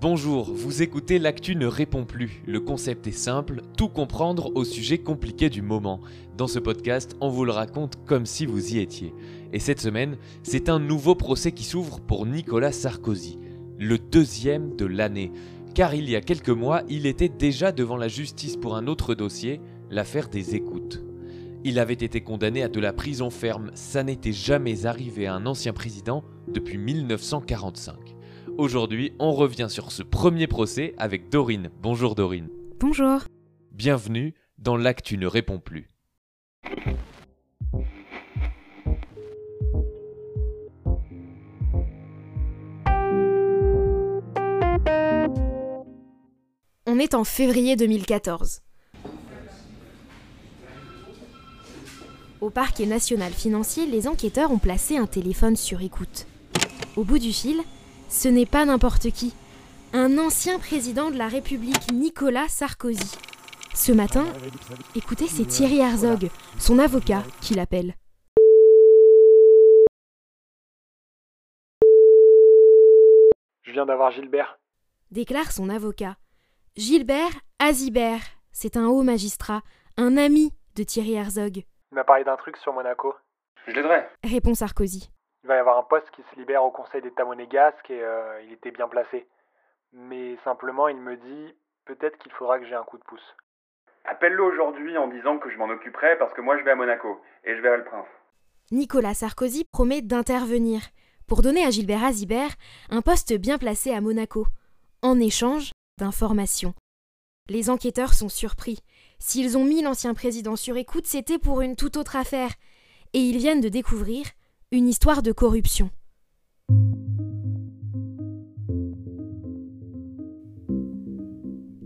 Bonjour, vous écoutez L'actu ne répond plus. Le concept est simple, tout comprendre au sujet compliqué du moment. Dans ce podcast, on vous le raconte comme si vous y étiez. Et cette semaine, c'est un nouveau procès qui s'ouvre pour Nicolas Sarkozy. Le deuxième de l'année. Car il y a quelques mois, il était déjà devant la justice pour un autre dossier, l'affaire des écoutes. Il avait été condamné à de la prison ferme, ça n'était jamais arrivé à un ancien président depuis 1945. Aujourd'hui, on revient sur ce premier procès avec Dorine. Bonjour Dorine. Bonjour. Bienvenue dans L'actu ne répond plus. On est en février 2014. Au parquet national financier, les enquêteurs ont placé un téléphone sur écoute. Au bout du fil, ce n'est pas n'importe qui. Un ancien président de la République, Nicolas Sarkozy. Ce matin, écoutez, c'est Thierry Herzog, son avocat, qui l'appelle. Je viens d'avoir Gilbert. Déclare son avocat. Gilbert Azibert, c'est un haut magistrat, un ami de Thierry Herzog. Il m'a parlé d'un truc sur Monaco. Je l'aiderai. Répond Sarkozy. Il va y avoir un poste qui se libère au Conseil d'État monégasque et euh, il était bien placé. Mais simplement, il me dit peut-être qu'il faudra que j'ai un coup de pouce. Appelle-le aujourd'hui en disant que je m'en occuperai parce que moi je vais à Monaco et je verrai le prince. Nicolas Sarkozy promet d'intervenir pour donner à Gilbert Azibert un poste bien placé à Monaco, en échange d'informations. Les enquêteurs sont surpris. S'ils ont mis l'ancien président sur écoute, c'était pour une toute autre affaire. Et ils viennent de découvrir une histoire de corruption.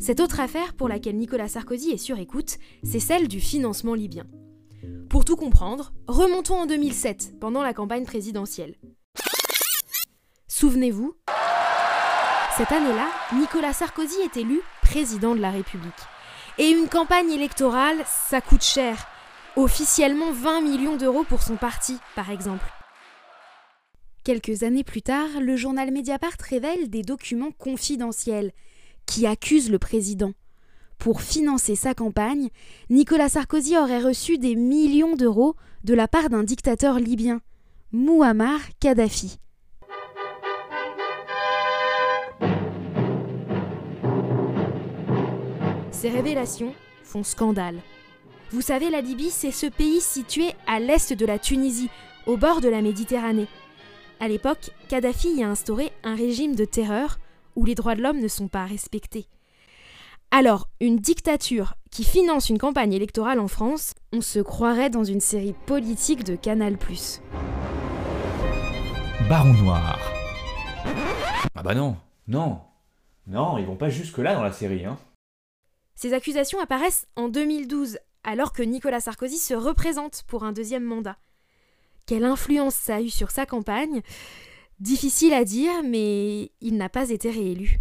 Cette autre affaire pour laquelle Nicolas Sarkozy est sur écoute, c'est celle du financement libyen. Pour tout comprendre, remontons en 2007, pendant la campagne présidentielle. Souvenez-vous, cette année-là, Nicolas Sarkozy est élu président de la République. Et une campagne électorale, ça coûte cher. Officiellement 20 millions d'euros pour son parti, par exemple. Quelques années plus tard, le journal Mediapart révèle des documents confidentiels qui accusent le président. Pour financer sa campagne, Nicolas Sarkozy aurait reçu des millions d'euros de la part d'un dictateur libyen, Muammar Kadhafi. Ces révélations font scandale. Vous savez, la Libye, c'est ce pays situé à l'est de la Tunisie, au bord de la Méditerranée. À l'époque, Kadhafi y a instauré un régime de terreur où les droits de l'homme ne sont pas respectés. Alors, une dictature qui finance une campagne électorale en France, on se croirait dans une série politique de Canal+. Baron Noir. Ah bah non, non, non, ils vont pas jusque-là dans la série, hein. Ces accusations apparaissent en 2012, alors que Nicolas Sarkozy se représente pour un deuxième mandat. Quelle influence ça a eu sur sa campagne Difficile à dire, mais il n'a pas été réélu.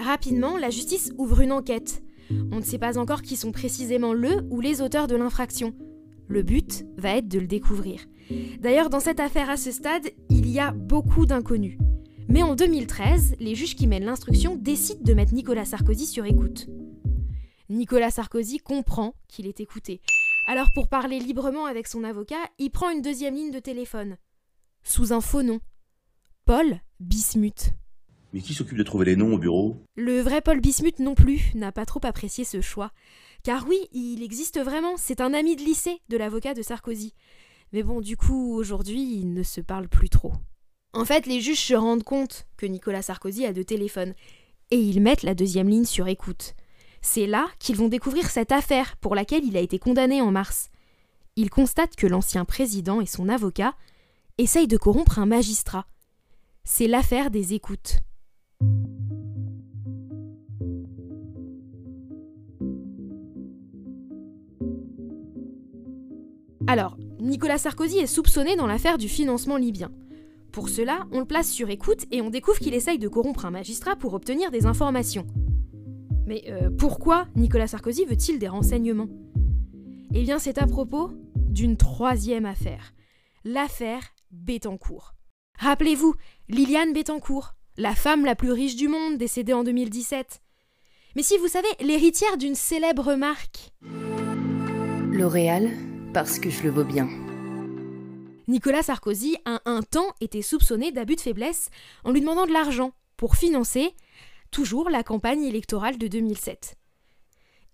Rapidement, la justice ouvre une enquête. On ne sait pas encore qui sont précisément le ou les auteurs de l'infraction. Le but va être de le découvrir. D'ailleurs, dans cette affaire à ce stade, il y a beaucoup d'inconnus. Mais en 2013, les juges qui mènent l'instruction décident de mettre Nicolas Sarkozy sur écoute. Nicolas Sarkozy comprend qu'il est écouté. Alors pour parler librement avec son avocat, il prend une deuxième ligne de téléphone. Sous un faux nom. Paul Bismuth. Mais qui s'occupe de trouver les noms au bureau? Le vrai Paul Bismuth non plus n'a pas trop apprécié ce choix. Car oui, il existe vraiment, c'est un ami de lycée de l'avocat de Sarkozy. Mais bon, du coup, aujourd'hui, ils ne se parlent plus trop. En fait, les juges se rendent compte que Nicolas Sarkozy a deux téléphones, et ils mettent la deuxième ligne sur écoute. C'est là qu'ils vont découvrir cette affaire pour laquelle il a été condamné en mars. Ils constatent que l'ancien président et son avocat essayent de corrompre un magistrat. C'est l'affaire des écoutes. Alors, Nicolas Sarkozy est soupçonné dans l'affaire du financement libyen. Pour cela, on le place sur écoute et on découvre qu'il essaye de corrompre un magistrat pour obtenir des informations. Mais euh, pourquoi Nicolas Sarkozy veut-il des renseignements? Eh bien, c'est à propos d'une troisième affaire, l'affaire Bettencourt. Rappelez-vous, Liliane Bettencourt, la femme la plus riche du monde, décédée en 2017. Mais si vous savez, l'héritière d'une célèbre marque. L'Oréal, parce que je le vaux bien. Nicolas Sarkozy a un temps été soupçonné d'abus de faiblesse en lui demandant de l'argent pour financer toujours la campagne électorale de 2007.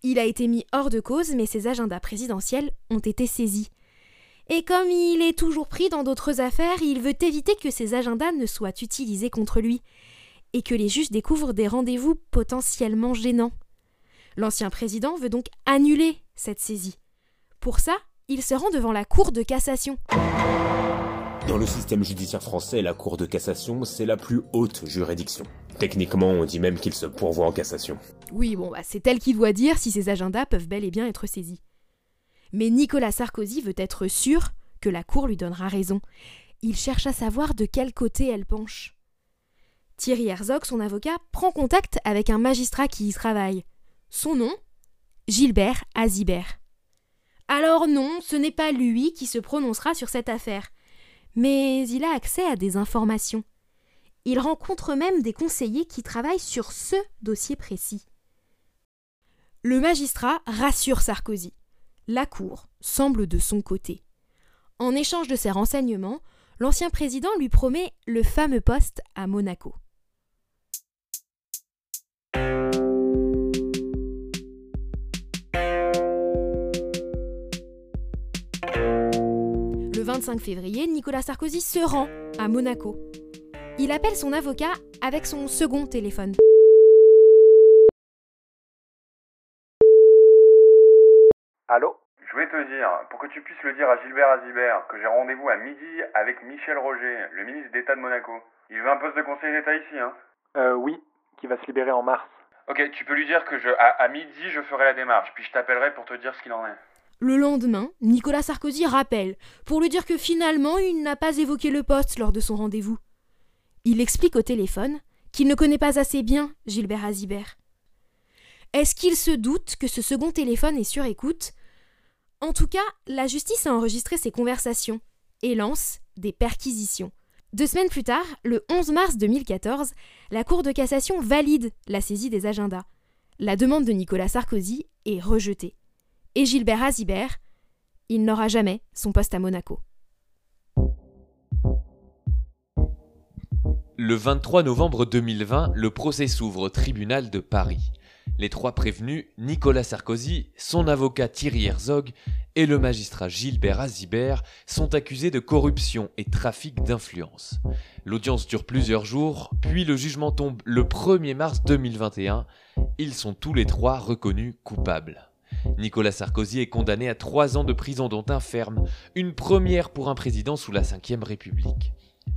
Il a été mis hors de cause, mais ses agendas présidentiels ont été saisis. Et comme il est toujours pris dans d'autres affaires, il veut éviter que ses agendas ne soient utilisés contre lui, et que les juges découvrent des rendez-vous potentiellement gênants. L'ancien président veut donc annuler cette saisie. Pour ça, il se rend devant la Cour de cassation. Dans le système judiciaire français, la Cour de cassation, c'est la plus haute juridiction. Techniquement, on dit même qu'il se pourvoit en cassation. Oui, bon, bah, c'est elle qui doit dire si ses agendas peuvent bel et bien être saisis. Mais Nicolas Sarkozy veut être sûr que la Cour lui donnera raison. Il cherche à savoir de quel côté elle penche. Thierry Herzog, son avocat, prend contact avec un magistrat qui y travaille. Son nom Gilbert Azibert. Alors non, ce n'est pas lui qui se prononcera sur cette affaire. Mais il a accès à des informations. Il rencontre même des conseillers qui travaillent sur ce dossier précis. Le magistrat rassure Sarkozy. La Cour semble de son côté. En échange de ces renseignements, l'ancien président lui promet le fameux poste à Monaco. Le 25 février, Nicolas Sarkozy se rend à Monaco. Il appelle son avocat avec son second téléphone. Allô? Je voulais te dire, pour que tu puisses le dire à Gilbert Azibert, que j'ai rendez-vous à midi avec Michel Roger, le ministre d'État de Monaco. Il veut un poste de conseiller d'État ici, hein Euh, oui, qui va se libérer en mars. Ok, tu peux lui dire que je, à, à midi, je ferai la démarche, puis je t'appellerai pour te dire ce qu'il en est. Le lendemain, Nicolas Sarkozy rappelle pour lui dire que finalement il n'a pas évoqué le poste lors de son rendez-vous. Il explique au téléphone qu'il ne connaît pas assez bien Gilbert Azibert. Est-ce qu'il se doute que ce second téléphone est sur écoute? En tout cas, la justice a enregistré ces conversations et lance des perquisitions. Deux semaines plus tard, le 11 mars 2014, la Cour de cassation valide la saisie des agendas. La demande de Nicolas Sarkozy est rejetée. Et Gilbert Azibert, il n'aura jamais son poste à Monaco. Le 23 novembre 2020, le procès s'ouvre au tribunal de Paris. Les trois prévenus, Nicolas Sarkozy, son avocat Thierry Herzog et le magistrat Gilbert Azibert, sont accusés de corruption et trafic d'influence. L'audience dure plusieurs jours, puis le jugement tombe le 1er mars 2021. Ils sont tous les trois reconnus coupables. Nicolas Sarkozy est condamné à trois ans de prison dont un ferme, une première pour un président sous la Ve République.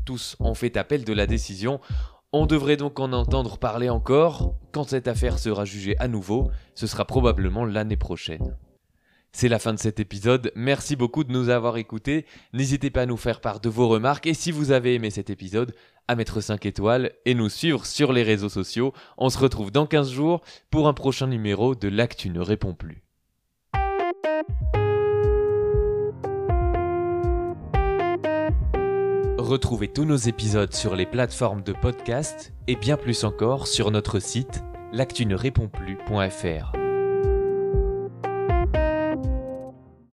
Tous ont fait appel de la décision. On devrait donc en entendre parler encore. Quand cette affaire sera jugée à nouveau, ce sera probablement l'année prochaine. C'est la fin de cet épisode. Merci beaucoup de nous avoir écoutés. N'hésitez pas à nous faire part de vos remarques et si vous avez aimé cet épisode, à mettre 5 étoiles et nous suivre sur les réseaux sociaux. On se retrouve dans 15 jours pour un prochain numéro de L'actu ne répond plus. Retrouvez tous nos épisodes sur les plateformes de podcast et bien plus encore sur notre site l'actu plus.fr.